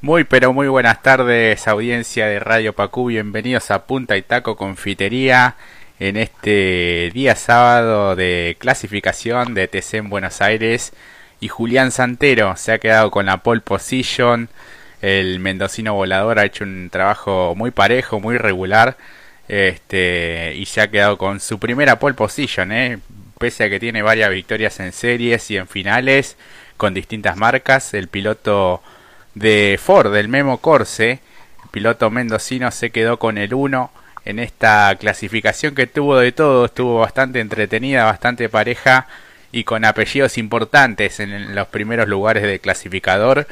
Muy pero muy buenas tardes audiencia de Radio Pacú, bienvenidos a Punta y Taco Confitería en este día sábado de clasificación de TC en Buenos Aires y Julián Santero se ha quedado con la pole position, el mendocino volador ha hecho un trabajo muy parejo, muy regular este, y se ha quedado con su primera pole position, ¿eh? pese a que tiene varias victorias en series y en finales con distintas marcas, el piloto de Ford, el Memo Corse, el piloto mendocino se quedó con el 1 en esta clasificación que tuvo de todo, estuvo bastante entretenida, bastante pareja y con apellidos importantes en los primeros lugares de clasificador.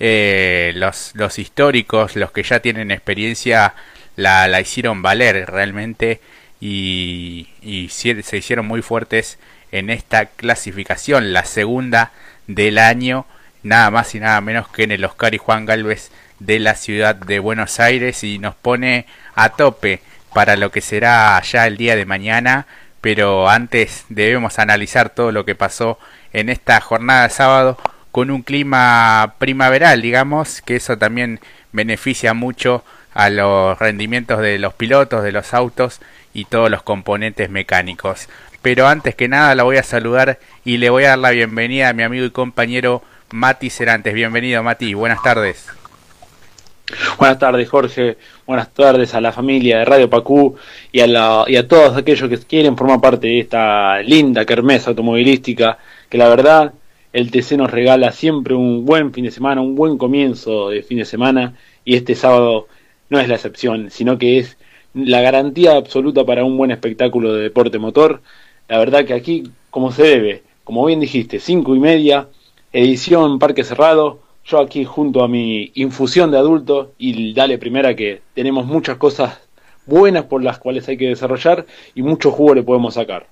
Eh, los, los históricos, los que ya tienen experiencia, la, la hicieron valer realmente y, y se hicieron muy fuertes en esta clasificación, la segunda del año nada más y nada menos que en el Oscar y Juan Galvez de la ciudad de Buenos Aires y nos pone a tope para lo que será ya el día de mañana, pero antes debemos analizar todo lo que pasó en esta jornada de sábado con un clima primaveral, digamos, que eso también beneficia mucho a los rendimientos de los pilotos, de los autos y todos los componentes mecánicos. Pero antes que nada la voy a saludar y le voy a dar la bienvenida a mi amigo y compañero Mati Cerantes. Bienvenido, Mati. Buenas tardes. Buenas tardes, Jorge. Buenas tardes a la familia de Radio Pacú y a, la, y a todos aquellos que quieren formar parte de esta linda kermesa automovilística que la verdad el TC nos regala siempre un buen fin de semana, un buen comienzo de fin de semana y este sábado no es la excepción, sino que es la garantía absoluta para un buen espectáculo de deporte motor. La verdad que aquí, como se debe, como bien dijiste, cinco y media, edición Parque Cerrado. Yo aquí junto a mi infusión de adulto y dale primera que tenemos muchas cosas buenas por las cuales hay que desarrollar y mucho jugo le podemos sacar.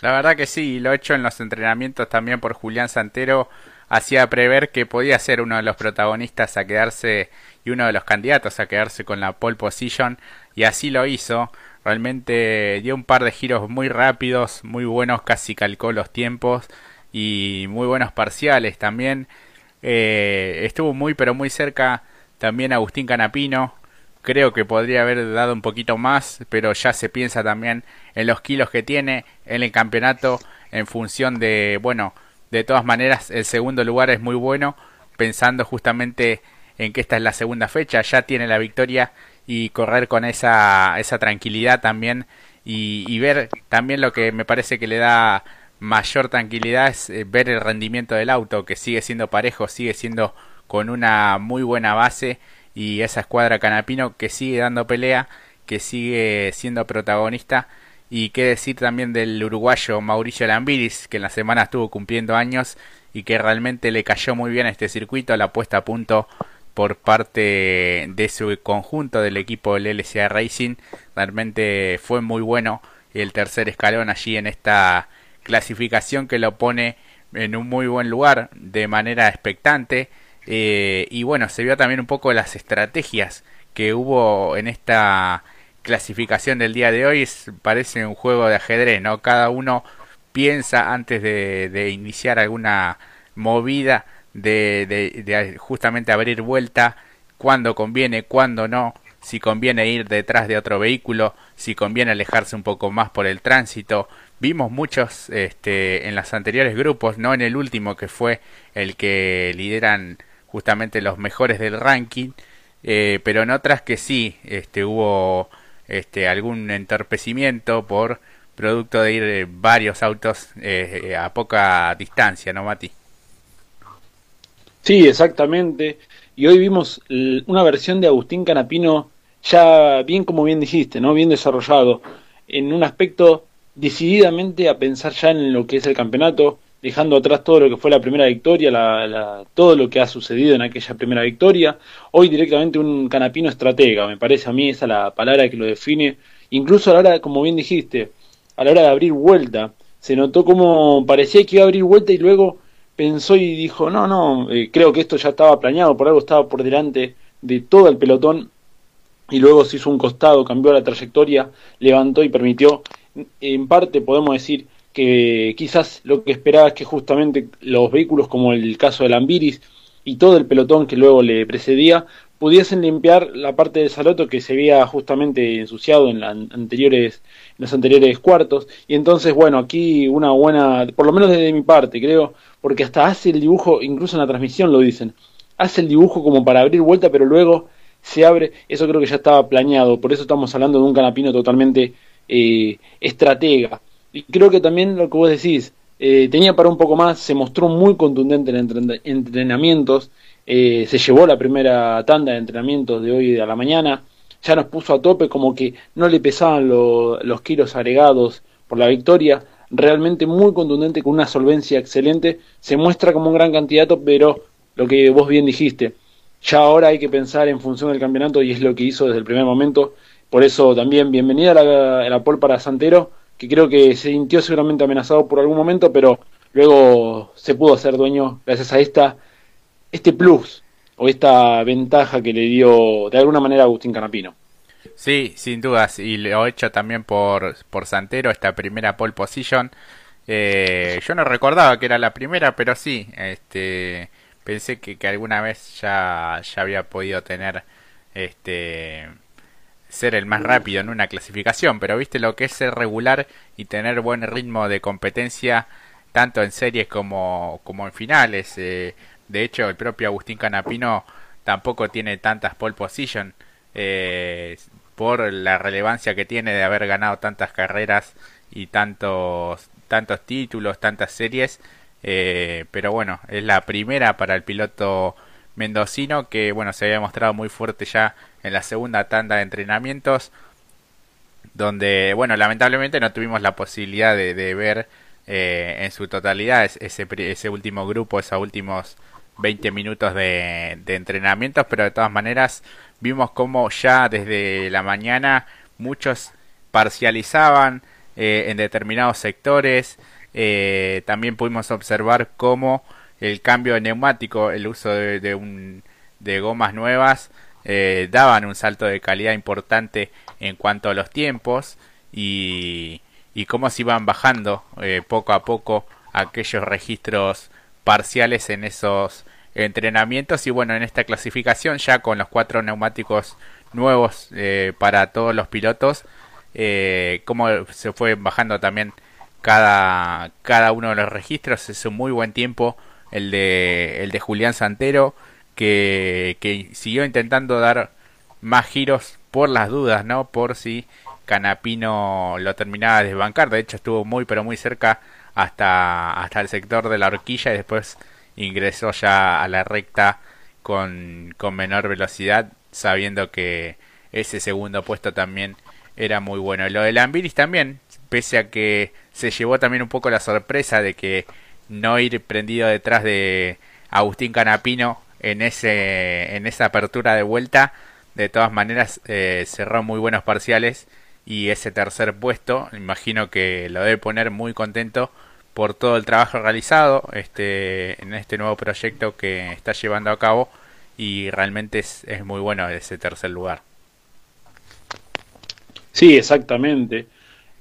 La verdad que sí, lo he hecho en los entrenamientos también por Julián Santero. Hacía prever que podía ser uno de los protagonistas a quedarse y uno de los candidatos a quedarse con la pole position y así lo hizo. Realmente dio un par de giros muy rápidos, muy buenos, casi calcó los tiempos y muy buenos parciales también. Eh, estuvo muy pero muy cerca también Agustín Canapino. Creo que podría haber dado un poquito más, pero ya se piensa también en los kilos que tiene en el campeonato en función de, bueno, de todas maneras el segundo lugar es muy bueno, pensando justamente en que esta es la segunda fecha, ya tiene la victoria y correr con esa, esa tranquilidad también y, y ver también lo que me parece que le da mayor tranquilidad es eh, ver el rendimiento del auto, que sigue siendo parejo, sigue siendo con una muy buena base y esa escuadra Canapino que sigue dando pelea, que sigue siendo protagonista. Y qué decir también del uruguayo Mauricio Lambiris, que en la semana estuvo cumpliendo años y que realmente le cayó muy bien a este circuito, la puesta a punto por parte de su conjunto del equipo del LCA Racing, realmente fue muy bueno el tercer escalón allí en esta clasificación que lo pone en un muy buen lugar de manera expectante. Eh, y bueno, se vio también un poco las estrategias que hubo en esta clasificación del día de hoy. parece un juego de ajedrez, ¿no? Cada uno piensa antes de, iniciar alguna movida de, de, justamente abrir vuelta, cuando conviene, cuando no, si conviene ir detrás de otro vehículo, si conviene alejarse un poco más por el tránsito, Vimos muchos este, en los anteriores grupos, no en el último que fue el que lideran justamente los mejores del ranking, eh, pero en otras que sí este, hubo este, algún entorpecimiento por producto de ir eh, varios autos eh, a poca distancia, ¿no, Mati? Sí, exactamente. Y hoy vimos una versión de Agustín Canapino ya bien como bien dijiste, ¿no? Bien desarrollado, en un aspecto decididamente a pensar ya en lo que es el campeonato, dejando atrás todo lo que fue la primera victoria, la, todo lo que ha sucedido en aquella primera victoria. Hoy directamente un canapino estratega, me parece a mí esa la palabra que lo define. Incluso a la hora, como bien dijiste, a la hora de abrir vuelta, se notó como parecía que iba a abrir vuelta y luego pensó y dijo, no, no, eh, creo que esto ya estaba planeado, por algo estaba por delante de todo el pelotón y luego se hizo un costado, cambió la trayectoria, levantó y permitió en parte podemos decir que quizás lo que esperaba es que justamente los vehículos como el caso del Ambiris y todo el pelotón que luego le precedía pudiesen limpiar la parte de Saloto que se había justamente ensuciado en, anteriores, en los anteriores cuartos. Y entonces, bueno, aquí una buena, por lo menos desde mi parte, creo, porque hasta hace el dibujo, incluso en la transmisión lo dicen, hace el dibujo como para abrir vuelta, pero luego se abre, eso creo que ya estaba planeado, por eso estamos hablando de un canapino totalmente eh, estratega. Y creo que también lo que vos decís, eh, tenía para un poco más, se mostró muy contundente en entrenamientos, eh, se llevó la primera tanda de entrenamientos de hoy a la mañana, ya nos puso a tope como que no le pesaban los kilos agregados por la victoria, realmente muy contundente con una solvencia excelente, se muestra como un gran candidato, pero lo que vos bien dijiste, ya ahora hay que pensar en función del campeonato y es lo que hizo desde el primer momento, por eso también bienvenida a la, pole para Santero, que creo que se sintió seguramente amenazado por algún momento, pero luego se pudo hacer dueño gracias a esta este plus o esta ventaja que le dio de alguna manera Agustín Canapino. Sí, sin dudas, y lo he hecho también por, por Santero, esta primera pole position. Eh, yo no recordaba que era la primera, pero sí, este, pensé que, que alguna vez ya, ya había podido tener este ser el más rápido en una clasificación, pero viste lo que es ser regular y tener buen ritmo de competencia tanto en series como, como en finales. Eh, de hecho, el propio Agustín Canapino tampoco tiene tantas pole position eh, por la relevancia que tiene de haber ganado tantas carreras y tantos tantos títulos, tantas series. Eh, pero bueno, es la primera para el piloto mendocino que bueno se había mostrado muy fuerte ya en la segunda tanda de entrenamientos donde bueno lamentablemente no tuvimos la posibilidad de, ver eh, en su totalidad ese, ese último grupo esos últimos 20 minutos de, de entrenamientos, pero de todas maneras vimos como ya desde la mañana muchos parcializaban eh, en determinados sectores. Eh, también pudimos observar cómo el cambio de neumático, el uso de, un, de gomas nuevas, eh, daban un salto de calidad importante en cuanto a los tiempos y, y cómo se iban bajando poco a poco aquellos registros parciales en esos entrenamientos. Y bueno en esta clasificación ya con los cuatro neumáticos nuevos eh, para todos los pilotos eh, como se fue bajando también cada cada uno de los registros es un muy buen tiempo el de el de Julián Santero que, que siguió intentando dar más giros por las dudas no por si Canapino lo terminaba de desbancar de hecho estuvo muy pero muy cerca hasta, hasta el sector de la horquilla y después ingresó ya a la recta con, con menor velocidad, sabiendo que ese segundo puesto también era muy bueno. Lo de Lambiris también, pese a que se llevó también un poco la sorpresa de que no ir prendido detrás de Agustín Canapino en ese en esa apertura de vuelta, de todas maneras eh, cerró muy buenos parciales y ese tercer puesto, imagino que lo debe poner muy contento por todo el trabajo realizado este, en este nuevo proyecto que está llevando a cabo y realmente es, es muy bueno ese tercer lugar. Sí, exactamente.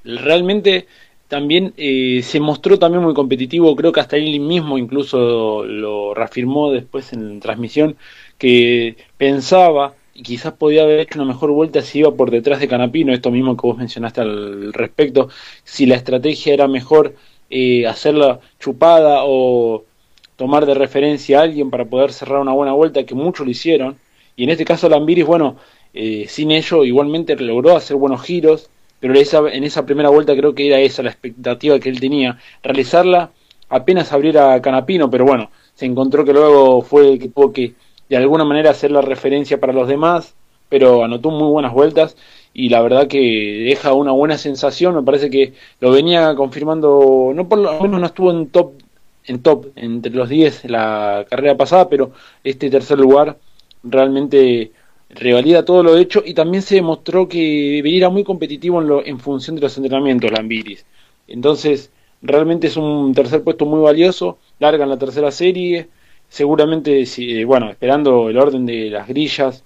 Realmente también eh, se mostró también muy competitivo, creo que hasta él mismo incluso lo reafirmó después en transmisión, que pensaba y quizás podía haber hecho una mejor vuelta si iba por detrás de Canapino, esto mismo que vos mencionaste al respecto, si la estrategia era mejor eh, hacerla chupada o tomar de referencia a alguien para poder cerrar una buena vuelta, que muchos lo hicieron. Y en este caso Lambiris, bueno, eh, sin ello igualmente logró hacer buenos giros, pero esa, en esa primera vuelta creo que era esa la expectativa que él tenía, realizarla apenas abriera Canapino, pero bueno, se encontró que luego fue el que tuvo que de alguna manera hacer la referencia para los demás, pero anotó muy buenas vueltas y la verdad que deja una buena sensación, me parece que lo venía confirmando, no por lo menos no estuvo en top en top entre los 10 la carrera pasada, pero este tercer lugar realmente revalida todo lo hecho y también se demostró que era muy competitivo en, lo, en función de los entrenamientos, Lambiris. Entonces, realmente es un tercer puesto muy valioso, larga en la tercera serie, seguramente, si, bueno, esperando el orden de las grillas,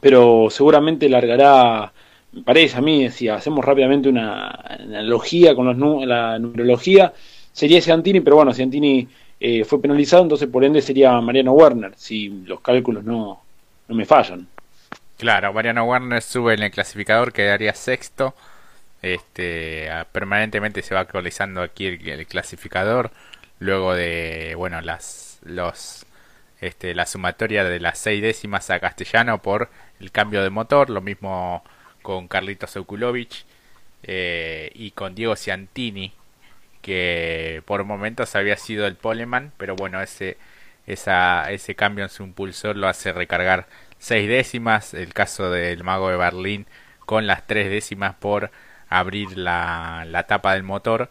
pero seguramente largará, me parece a mí, si hacemos rápidamente una analogía con los, la numerología, sería Ciantini, pero bueno, Ciantini eh, fue penalizado, entonces por ende sería Mariano Werner, si los cálculos no, no me fallan. Claro, Mariano Werner sube en el clasificador, quedaría sexto. Este, permanentemente se va actualizando aquí el, clasificador. Luego de, bueno, las, los, este, la sumatoria de las seis décimas a Castellano por el cambio de motor. Lo mismo con Carlitos Okulovic eh, y con Diego Ciantini, que por momentos había sido el poleman, pero bueno, ese, ese cambio en su impulsor lo hace recargar seis décimas, el caso del mago de Berlín con las tres décimas por abrir la, la tapa del motor.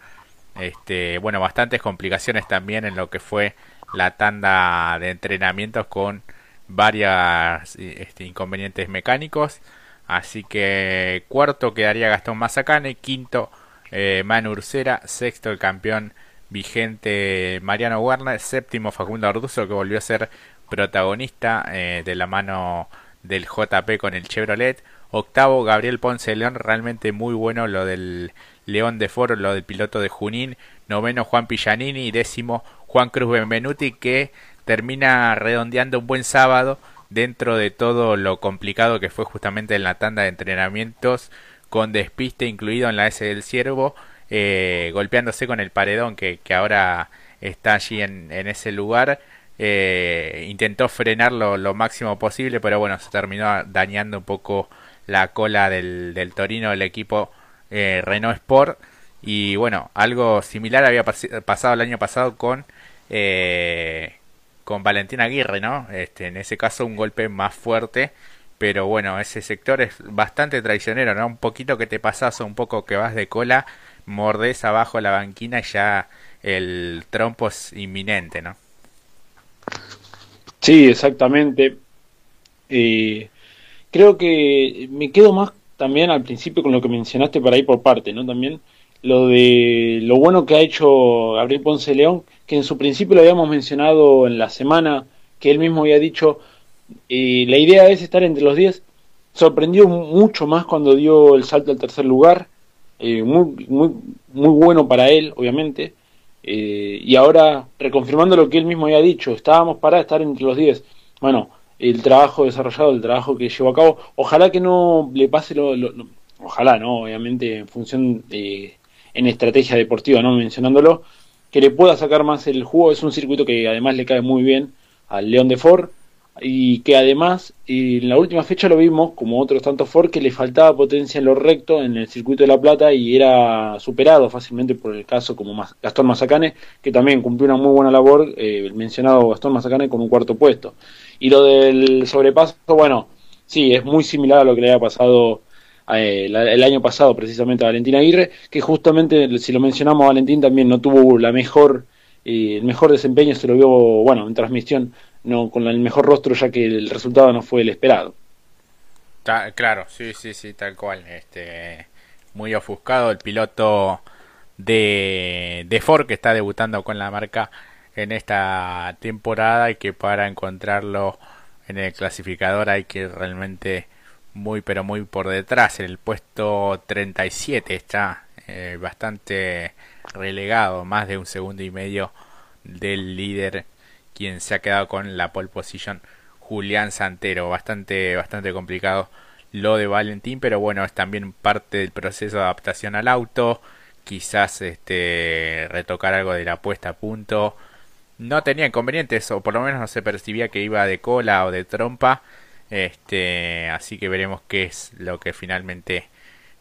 Este, bueno, bastantes complicaciones también en lo que fue la tanda de entrenamientos con varios este, inconvenientes mecánicos. Así que cuarto quedaría Gastón Mazacane, quinto eh, Manu Ursera, sexto el campeón vigente Mariano Werner, séptimo Facundo Arduzo que volvió a ser protagonista eh, de la mano del JP con el Chevrolet. Octavo, Gabriel Ponce León, realmente muy bueno lo del León de Foro, lo del piloto de Junín. Noveno, Juan Pillanini. Y décimo, Juan Cruz Benvenuti, que termina redondeando un buen sábado dentro de todo lo complicado que fue justamente en la tanda de entrenamientos con despiste incluido en la S del Ciervo, eh, golpeándose con el paredón que, ahora está allí en, ese lugar eh, intentó frenarlo lo máximo posible, pero bueno, se terminó dañando un poco la cola del, del Torino del equipo eh, Renault Sport. Y bueno, algo similar había pasado el año pasado con, eh, con Valentín Aguirre, ¿no? Este, en ese caso un golpe más fuerte. Pero bueno, ese sector es bastante traicionero, ¿no? Un poquito que te pasas un poco que vas de cola, mordes abajo la banquina y ya el trompo es inminente, ¿no? Sí, exactamente. Eh, creo que me quedo más también al principio con lo que mencionaste para ir por parte, ¿no? También lo de lo bueno que ha hecho Gabriel Ponce León, que en su principio lo habíamos mencionado en la semana, que él mismo había dicho, la idea es estar entre los 10. Sorprendió mucho más cuando dio el salto al tercer lugar, eh, muy, muy, muy bueno para él, obviamente. Eh, y ahora, reconfirmando lo que él mismo había dicho, estábamos para estar entre los 10. Bueno, el trabajo desarrollado, el trabajo que llevó a cabo, ojalá que no le pase lo, ojalá, ¿no? Obviamente en función de, en estrategia deportiva, ¿no? Mencionándolo, que le pueda sacar más el juego, es un circuito que además le cae muy bien al León de Ford, y que además en la última fecha lo vimos como otros tantos Ford que le faltaba potencia en lo recto en el circuito de La Plata y era superado fácilmente por el caso como Gastón Mazacane que también cumplió una muy buena labor eh, el mencionado Gastón Mazacane con un cuarto puesto. Y lo del sobrepaso bueno sí es muy similar a lo que le había pasado eh, el año pasado precisamente a Valentín Aguirre que justamente si lo mencionamos Valentín también no tuvo la mejor eh, el mejor desempeño se lo vio bueno en transmisión no con el mejor rostro ya que el resultado no fue el esperado. claro, sí, sí, sí, tal cual. Este, muy ofuscado el piloto de, de Ford que está debutando con la marca en esta temporada y que para encontrarlo en el clasificador hay que realmente muy pero muy por detrás en el puesto 37 está eh, bastante relegado más de un segundo y medio del líder quien se ha quedado con la pole position Julián Santero. Bastante, bastante complicado lo de Valentín, pero bueno, es también parte del proceso de adaptación al auto. Quizás este retocar algo de la puesta a punto. No tenía inconvenientes, o por lo menos no se percibía que iba de cola o de trompa. Este, así que veremos qué es lo que finalmente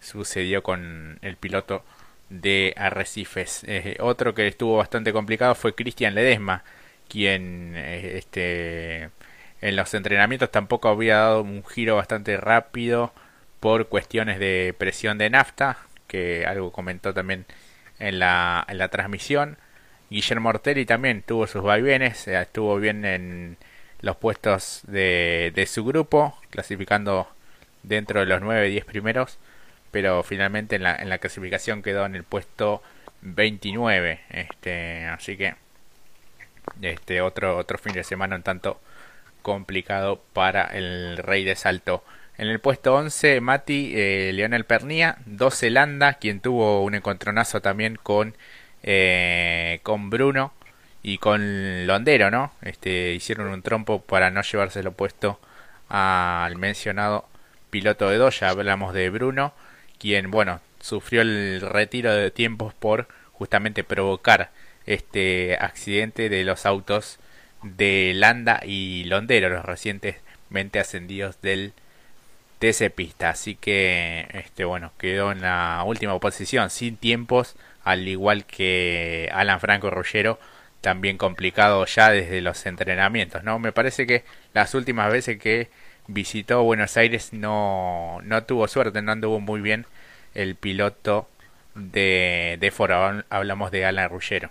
sucedió con el piloto de Arrecifes. Eh, otro que estuvo bastante complicado fue Cristian Ledesma quien eh, este, en los entrenamientos tampoco había dado un giro bastante rápido por cuestiones de presión de nafta, que algo comentó también en la, en la transmisión. Guillermo Ortelli también tuvo sus vaivenes, eh, estuvo bien en los puestos de, de su grupo, clasificando dentro de los 9-10 primeros, pero finalmente en la, en la clasificación quedó en el puesto 29. Este, así que este otro otro fin de semana un tanto complicado para el Rey de Salto. En el puesto 11, Mati eh, Leonel Pernía, 12 Landa, quien tuvo un encontronazo también con, eh, con Bruno y con Londero, ¿no? Este, hicieron un trompo para no llevarse el opuesto al mencionado piloto de Doya. Hablamos de Bruno, quien, bueno, sufrió el retiro de tiempos por justamente provocar este accidente de los autos de Landa y Londero, los recientemente ascendidos del TC Pista. Así que, este, bueno, quedó en la última posición, sin tiempos, al igual que Alan Franco Ruggero también complicado ya desde los entrenamientos, ¿no? Me parece que las últimas veces que visitó Buenos Aires no, no tuvo suerte, no anduvo muy bien el piloto de, de Foro, hablamos de Alan Ruggero.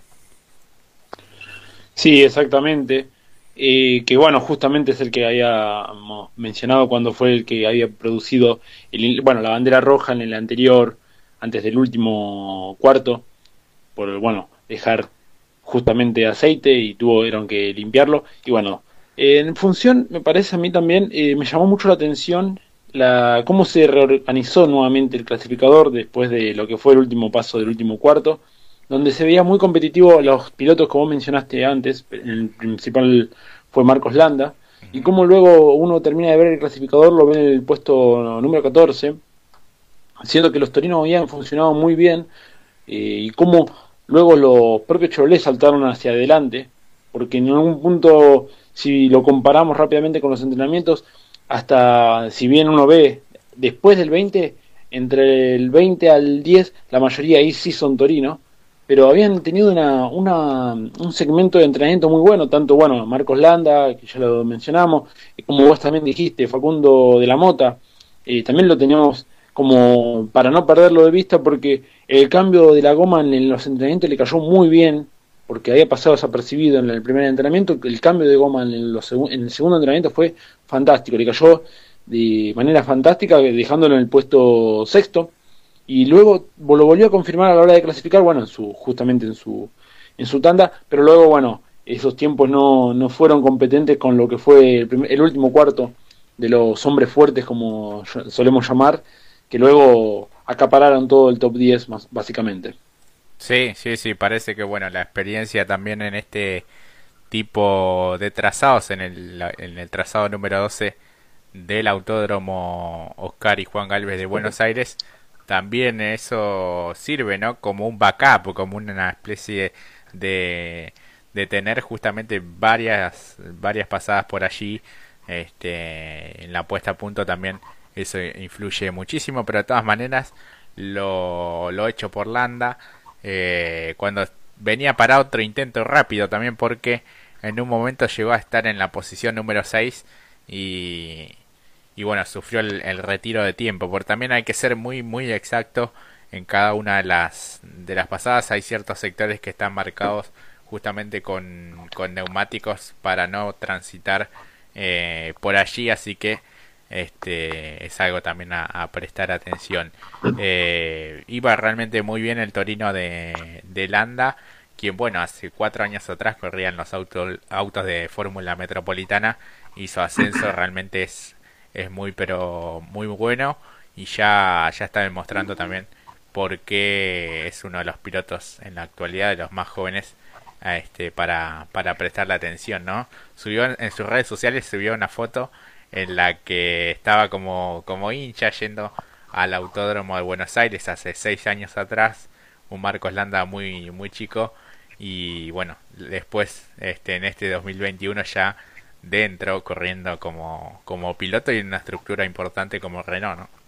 Sí, exactamente. Eh, que bueno, justamente es el que habíamos mencionado cuando fue el que había producido el, bueno, la bandera roja en el anterior, antes del último cuarto, por bueno, dejar justamente aceite y tuvieron que limpiarlo. Y bueno, en función, me parece a mí también, eh, me llamó mucho la atención la, cómo se reorganizó nuevamente el clasificador después de lo que fue el último paso del último cuarto, donde se veía muy competitivo los pilotos como mencionaste antes, el principal fue Marcos Landa, y cómo luego uno termina de ver el clasificador, lo ve en el puesto número 14, siendo que los torinos habían funcionado muy bien, eh, y cómo Luego los propios Chevrolet saltaron hacia adelante, porque en algún punto, si lo comparamos rápidamente con los entrenamientos, hasta si bien uno ve después del 20, entre el 20 al 10, la mayoría ahí sí son torinos, pero habían tenido una, una, un segmento de entrenamiento muy bueno, tanto bueno, Marcos Landa, que ya lo mencionamos, como vos también dijiste, Facundo de la Mota, eh, también lo teníamos como para no perderlo de vista porque el cambio de la goma en los entrenamientos le cayó muy bien porque había pasado desapercibido en el primer entrenamiento, el cambio de goma en, los, en el segundo entrenamiento fue fantástico, le cayó de manera fantástica dejándolo en el puesto sexto y luego lo volvió a confirmar a la hora de clasificar, bueno, en su, justamente en su, en su tanda, pero luego, bueno, esos tiempos no, no fueron competentes con lo que fue el, el último cuarto de los hombres fuertes, como solemos llamar, que luego acapararon todo el top 10 más, básicamente. Sí, sí, sí, parece que bueno, la experiencia también en este tipo de trazados, en el, en el trazado número 12 del Autódromo Oscar y Juan Galvez de Buenos Aires, también eso sirve, ¿no? Como un backup, como una especie de, de tener justamente varias, varias pasadas por allí, este, en la puesta a punto también eso influye muchísimo, pero de todas maneras lo, lo hecho por Landa eh, cuando venía para otro intento rápido también porque en un momento llegó a estar en la posición número 6 y, y bueno, sufrió el, retiro de tiempo, porque también hay que ser muy muy exacto en cada una de las de las pasadas, hay ciertos sectores que están marcados justamente con, con neumáticos para no transitar eh, por allí, así que este es algo también a, prestar atención. Eh, iba realmente muy bien el Torino de, de, Landa, quien bueno, hace cuatro años atrás corrían los autos, autos de Fórmula Metropolitana y su ascenso realmente es, es muy pero muy bueno y ya, ya está demostrando también por qué es uno de los pilotos en la actualidad de los más jóvenes este, para, para prestarle atención, ¿no? Subió en sus redes sociales, subió una foto en la que estaba como, como hincha yendo al Autódromo de Buenos Aires hace seis años atrás, un Marcos Landa muy, muy chico y bueno, después este, en este 2021 ya dentro corriendo como, como piloto y en una estructura importante como Renault, ¿no?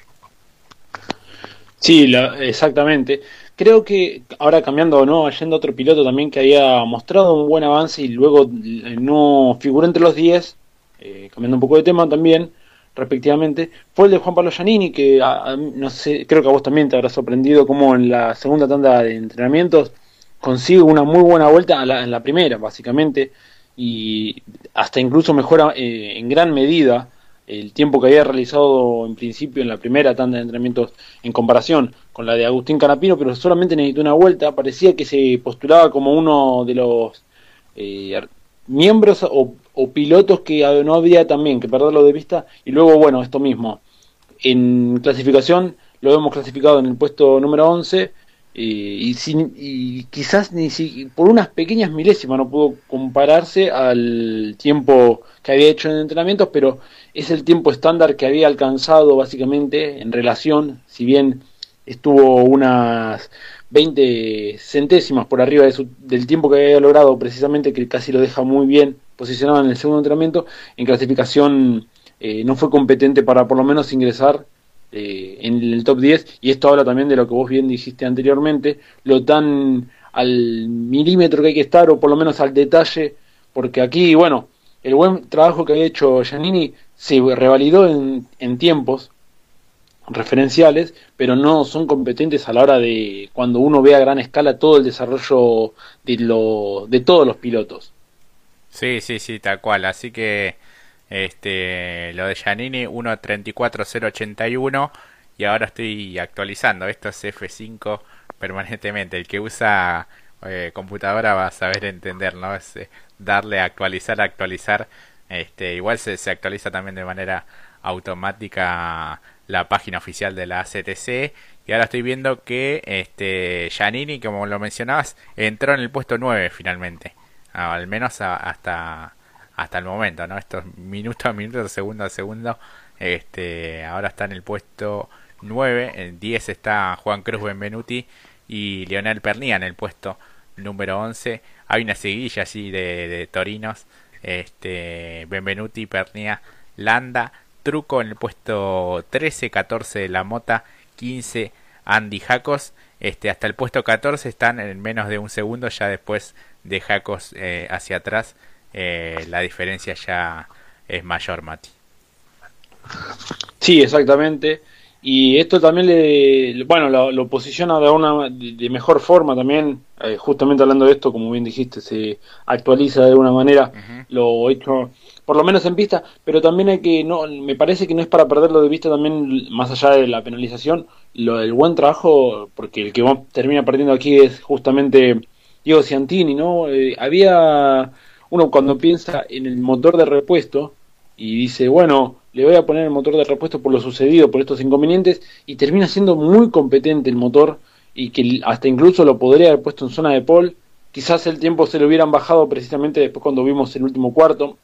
Sí, exactamente. Creo que ahora cambiando, ¿no? Yendo otro piloto también que había mostrado un buen avance y luego eh, no figuró entre los 10, eh, cambiando un poco de tema también, respectivamente, fue el de Juan Pablo Giannini, que no sé, creo que a vos también te habrá sorprendido cómo en la segunda tanda de entrenamientos consigue una muy buena vuelta en la primera, básicamente, y hasta incluso mejora eh, en gran medida el tiempo que había realizado en principio en la primera tanda de entrenamientos en comparación con la de Agustín Canapino, pero solamente necesitó una vuelta, parecía que se postulaba como uno de los eh, miembros o, pilotos que no había también que perderlo de vista. Y luego, bueno, esto mismo. En clasificación lo hemos clasificado en el puesto número 11 y, sin, y quizás ni si, por unas pequeñas milésimas no pudo compararse al tiempo que había hecho en entrenamientos, pero es el tiempo estándar que había alcanzado básicamente en relación, si bien estuvo unas 20 centésimas por arriba de del tiempo que había logrado, precisamente que casi lo deja muy bien posicionado en el segundo entrenamiento, en clasificación eh, no fue competente para por lo menos ingresar eh, en el top 10 y esto habla también de lo que vos bien dijiste anteriormente, lo tan al milímetro que hay que estar o por lo menos al detalle, porque aquí, bueno, el buen trabajo que había hecho Giannini se revalidó en, tiempos referenciales, pero no son competentes a la hora de cuando uno ve a gran escala todo el desarrollo de, lo, de todos los pilotos. Sí, sí, sí, tal cual. Así que este, lo de Giannini 1.34.081 y ahora estoy actualizando. Esto es F5 permanentemente. El que usa eh, computadora va a saber entender, ¿no? Eh, darle a actualizar, actualizar. Este, igual se, se actualiza también de manera automática la página oficial de la ACTC y ahora estoy viendo que este Giannini, como lo mencionabas, entró en el puesto 9 finalmente, al menos hasta hasta el momento, ¿no? Estos minutos a minutos, segundo a segundo. Este, ahora está en el puesto 9. En 10 está Juan Cruz Benvenuti y Leonel Pernía en el puesto número 11. Hay una seguilla así de, torinos. Este, Benvenuti, Pernía, Landa, Truco en el puesto 13, 14 La Mota, 15 Andy Jacos. Este, hasta el puesto 14 están en menos de un segundo, ya después de Jacos eh, hacia atrás eh, la diferencia ya es mayor, Mati. Sí, exactamente. Y esto también le, bueno, lo, posiciona de una de mejor forma también, eh, justamente hablando de esto, como bien dijiste, se actualiza de alguna manera lo hecho, por lo menos en pista, pero también hay que, no, me parece que no es para perderlo de vista también, más allá de la penalización, lo del buen trabajo, porque el que termina perdiendo aquí es justamente Diego Ciantini, ¿no? Eh, había uno cuando piensa en el motor de repuesto y dice, bueno, le voy a poner el motor de repuesto por lo sucedido, por estos inconvenientes, y termina siendo muy competente el motor y que hasta incluso lo podría haber puesto en zona de pole. Quizás el tiempo se lo hubieran bajado precisamente después cuando vimos el último cuarto.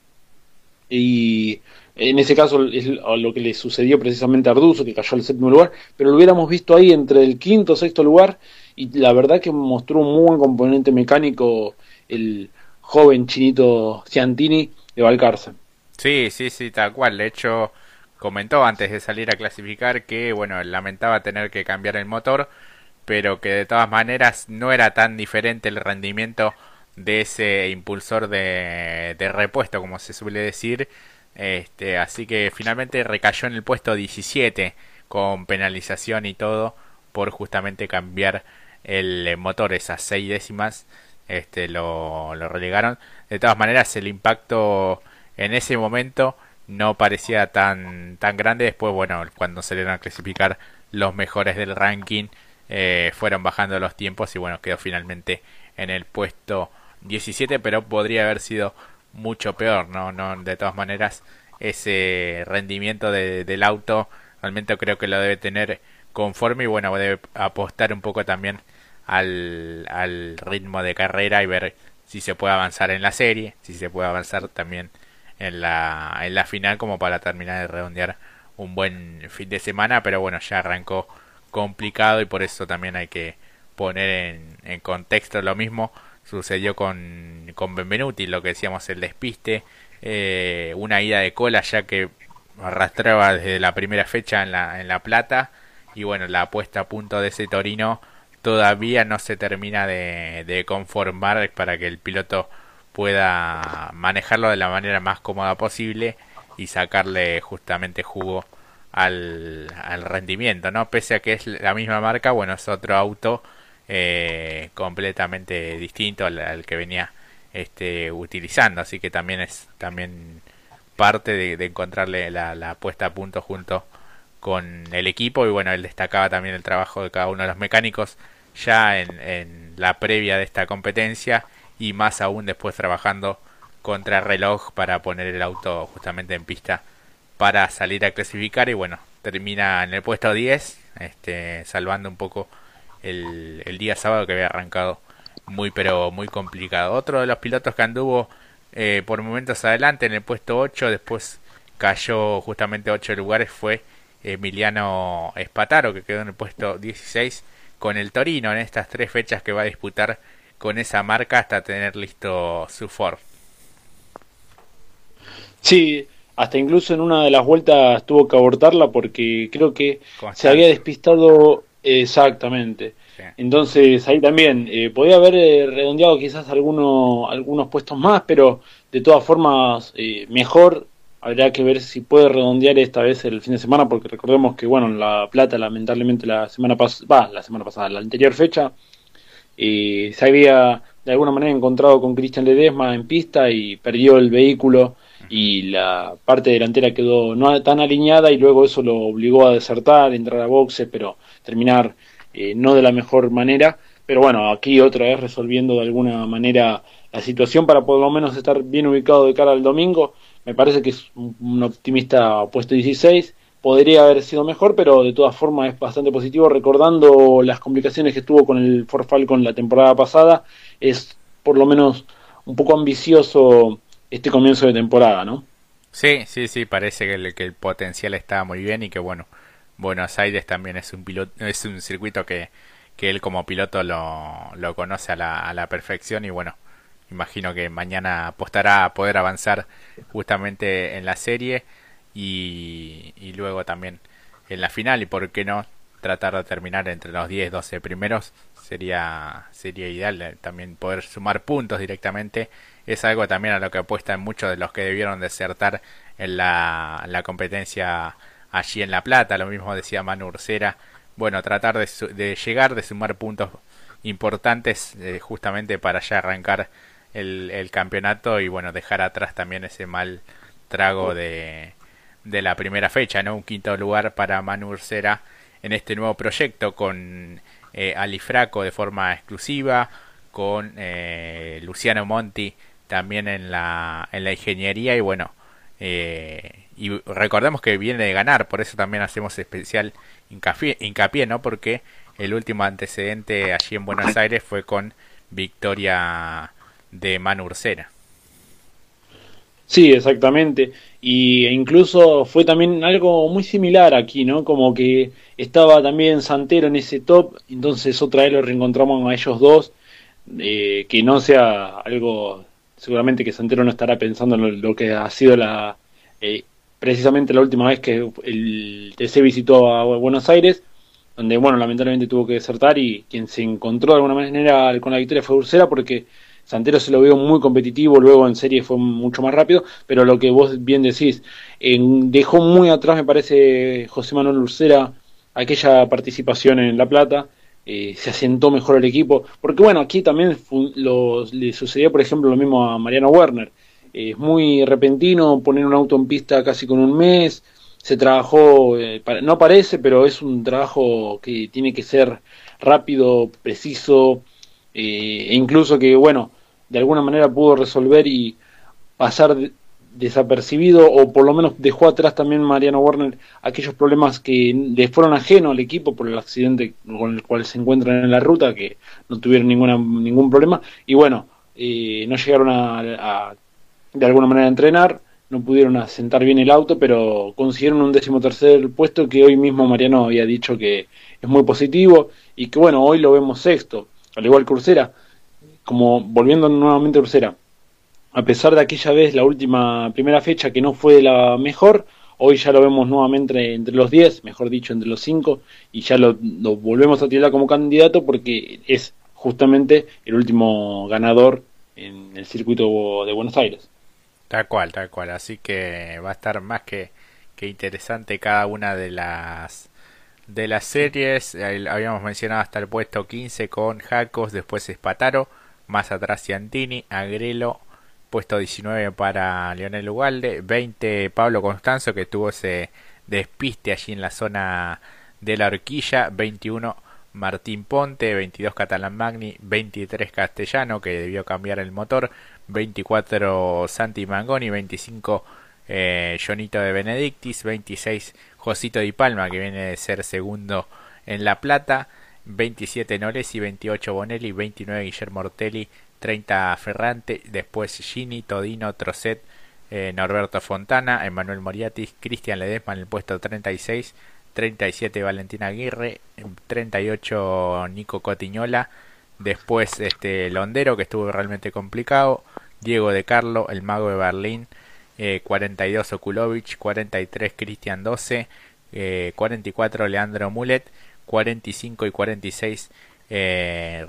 Y en ese caso es lo que le sucedió precisamente a Arduzo, que cayó al séptimo lugar, pero lo hubiéramos visto ahí entre el quinto o sexto lugar y la verdad que mostró un muy buen componente mecánico el, joven chinito Ciantini de Valcarce. Sí, sí, sí, tal cual. De hecho, comentó antes de salir a clasificar que, bueno, lamentaba tener que cambiar el motor, pero que de todas maneras no era tan diferente el rendimiento de ese impulsor de, de repuesto, como se suele decir. Este, así que finalmente recayó en el puesto 17 con penalización y todo por justamente cambiar el motor esas seis décimas este, lo, relegaron. De todas maneras, el impacto en ese momento no parecía tan, tan grande. Después, bueno, cuando se a clasificar los mejores del ranking, eh, fueron bajando los tiempos y bueno, quedó finalmente en el puesto 17, pero podría haber sido mucho peor, ¿no? no de todas maneras, ese rendimiento del auto realmente creo que lo debe tener conforme y bueno, debe apostar un poco también al, al ritmo de carrera y ver si se puede avanzar en la serie, si se puede avanzar también en la, en la final como para terminar de redondear un buen fin de semana, pero bueno, ya arrancó complicado y por eso también hay que poner en, contexto lo mismo. Sucedió con, con Benvenuti, lo que decíamos el despiste, eh, una ida de cola ya que arrastraba desde la primera fecha en la, en la plata. Y bueno, la apuesta a punto de ese Torino todavía no se termina de, conformar para que el piloto pueda manejarlo de la manera más cómoda posible y sacarle justamente jugo al, rendimiento, ¿no? Pese a que es la misma marca, bueno, es otro auto eh, completamente distinto al, que venía este, utilizando, así que también es también parte de, encontrarle la, la puesta a punto junto con el equipo y bueno, él destacaba también el trabajo de cada uno de los mecánicos ya en, en la previa de esta competencia y más aún después trabajando contra reloj para poner el auto justamente en pista para salir a clasificar y bueno, termina en el puesto 10, este, salvando un poco el, día sábado que había arrancado muy pero muy complicado. Otro de los pilotos que anduvo eh, por momentos adelante en el puesto 8, después cayó justamente 8 lugares, fue Emiliano Espataro, que quedó en el puesto 16 con el Torino en estas tres fechas que va a disputar con esa marca hasta tener listo su Ford. Sí, hasta incluso en una de las vueltas tuvo que abortarla porque creo que se había despistado exactamente. Entonces ahí también eh, podía haber eh, redondeado quizás alguno, algunos puestos más, pero de todas formas eh, mejor habrá que ver si puede redondear esta vez el fin de semana, porque recordemos que bueno, La Plata lamentablemente la semana pasada, la semana pasada, la anterior fecha, se había de alguna manera encontrado con Cristian Ledesma en pista y perdió el vehículo y la parte delantera quedó no tan alineada y luego eso lo obligó a desertar, entrar a boxe, pero terminar eh, no de la mejor manera. Pero bueno, aquí otra vez resolviendo de alguna manera la situación para por lo menos estar bien ubicado de cara al domingo. Me parece que es un optimista puesto 16. Podría haber sido mejor, pero de todas formas es bastante positivo. Recordando las complicaciones que tuvo con el Ford Falcon la temporada pasada, es por lo menos un poco ambicioso este comienzo de temporada, ¿no? Sí, sí, sí, parece que el, que el potencial está muy bien y que bueno, Buenos Aires también es un piloto, es un circuito que, que él como piloto lo, lo conoce a la, a la perfección y bueno, imagino que mañana apostará a poder avanzar justamente en la serie y, luego también en la final y por qué no tratar de terminar entre los 10, 12 primeros sería sería ideal eh, también poder sumar puntos directamente. Es algo también a lo que apuestan muchos de los que debieron desertar en la, la competencia allí en La Plata, lo mismo decía Manu Ursera, bueno, tratar de, de llegar, de sumar puntos importantes eh, justamente para ya arrancar el, el, campeonato y bueno, dejar atrás también ese mal trago de, de la primera fecha, ¿no? Un quinto lugar para Manu Ursera en este nuevo proyecto con eh, Alifraco de forma exclusiva, con eh, Luciano Monti también en la, en la ingeniería y bueno, eh, y recordemos que viene de ganar, por eso también hacemos especial hincapié, hincapié, ¿no? Porque el último antecedente allí en Buenos Aires fue con victoria de Manu Ursera. Sí, exactamente. Y incluso fue también algo muy similar aquí, ¿no? Como que estaba también Santero en ese top, entonces otra vez lo reencontramos a ellos dos, eh, que no sea algo seguramente que Santero no estará pensando en lo, que ha sido la eh, precisamente la última vez que el TC visitó a Buenos Aires, donde bueno, lamentablemente tuvo que desertar y quien se encontró de alguna manera con la victoria fue Ursera porque Santero se lo vio muy competitivo, luego en serie fue mucho más rápido, pero lo que vos bien decís, dejó muy atrás me parece José Manuel Ursera aquella participación en La Plata, eh, se asentó mejor el equipo, porque bueno, aquí también le sucedió por ejemplo lo mismo a Mariano Werner, es muy repentino poner un auto en pista casi con un mes, se trabajó, eh, no parece, pero es un trabajo que tiene que ser rápido, preciso, eh, e incluso que, bueno, de alguna manera pudo resolver y pasar desapercibido o por lo menos dejó atrás también Mariano Warner aquellos problemas que le fueron ajenos al equipo por el accidente con el cual se encuentran en la ruta que no tuvieron ninguna ningún problema. Y bueno eh, no llegaron a, de alguna manera a entrenar no pudieron asentar bien el auto pero consiguieron un décimo tercer puesto que hoy mismo Mariano había dicho que es muy positivo y que bueno hoy lo vemos sexto al igual que Ursera como volviendo nuevamente a Ursera a pesar de aquella vez, la última primera fecha que no fue la mejor, hoy ya lo vemos nuevamente entre los 10, mejor dicho, entre los 5, y ya lo, volvemos a tirar como candidato porque es justamente el último ganador en el circuito de Buenos Aires. Tal cual, tal cual. Así que va a estar más que, que interesante cada una de las de las series. Habíamos mencionado hasta el puesto 15 con Jacos, después Espataro, más atrás Ciantini, Agrelo, puesto 19 para Lionel Ugalde, 20 Pablo Constanzo que tuvo ese despiste allí en la zona de la horquilla, 21 Martín Ponte, 22 Catalán Magni, 23 Castellano que debió cambiar el motor, 24 Santi Mangoni, 25 eh, Jonito de Benedictis, 26 Josito Di Palma que viene de ser segundo en La Plata, 27 Noresi, 28 Bonelli, 29 Guillermo Ortelli, 30 Ferrante, después Gini, Todino, Trocet, eh, Norberto Fontana, Emanuel Moriatis, Cristian Ledesma en el puesto 36, 37 Valentina Aguirre, 38 Nico Cotiñola, después este Londero que estuvo realmente complicado, Diego de Carlo, el mago de Berlín, 42 Okulovich, 43 Cristian 12, 44 Leandro Mulet, 45 y 46 eh,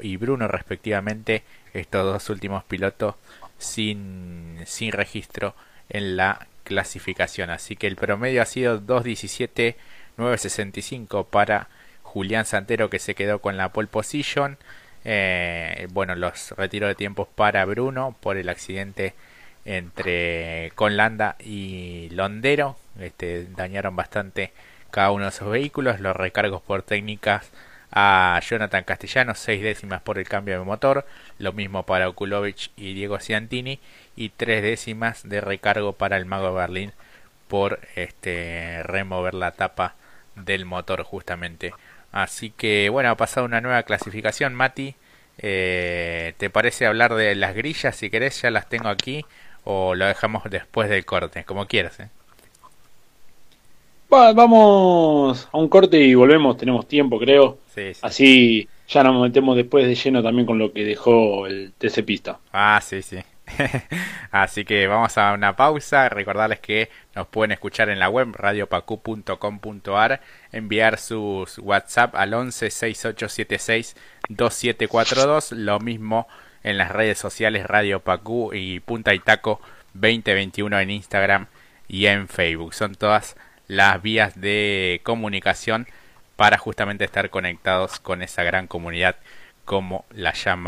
y Bruno respectivamente, estos dos últimos pilotos sin, sin registro en la clasificación. Así que el promedio ha sido 2.17, 9.65 para Julián Santero que se quedó con la pole position. Eh, bueno, los retiros de tiempos para Bruno por el accidente entre Conlanda y Londero. Este, dañaron bastante cada uno de esos vehículos. Los recargos por técnicas a Jonathan Castellanos, seis décimas por el cambio de motor, lo mismo para Okulovich y Diego Ciantini, y tres décimas de recargo para el Mago Berlín por este remover la tapa del motor justamente. Así que bueno, ha pasado una nueva clasificación, Mati. Eh, ¿Te parece hablar de las grillas? Si querés, ya las tengo aquí o lo dejamos después del corte, como quieras. ¿eh? Vamos a un corte y volvemos, tenemos tiempo creo. Así ya nos metemos después de lleno también con lo que dejó el TC Pista. Ah, sí, sí. Así que vamos a una pausa. Recordarles que nos pueden escuchar en la web radiopacu.com.ar, enviar sus WhatsApp al 11 6876 2742, lo mismo en las redes sociales Radio Pacu y Punta y Taco 2021 en Instagram y en Facebook. Son todas las vías de comunicación para justamente estar conectados con esa gran comunidad como la llama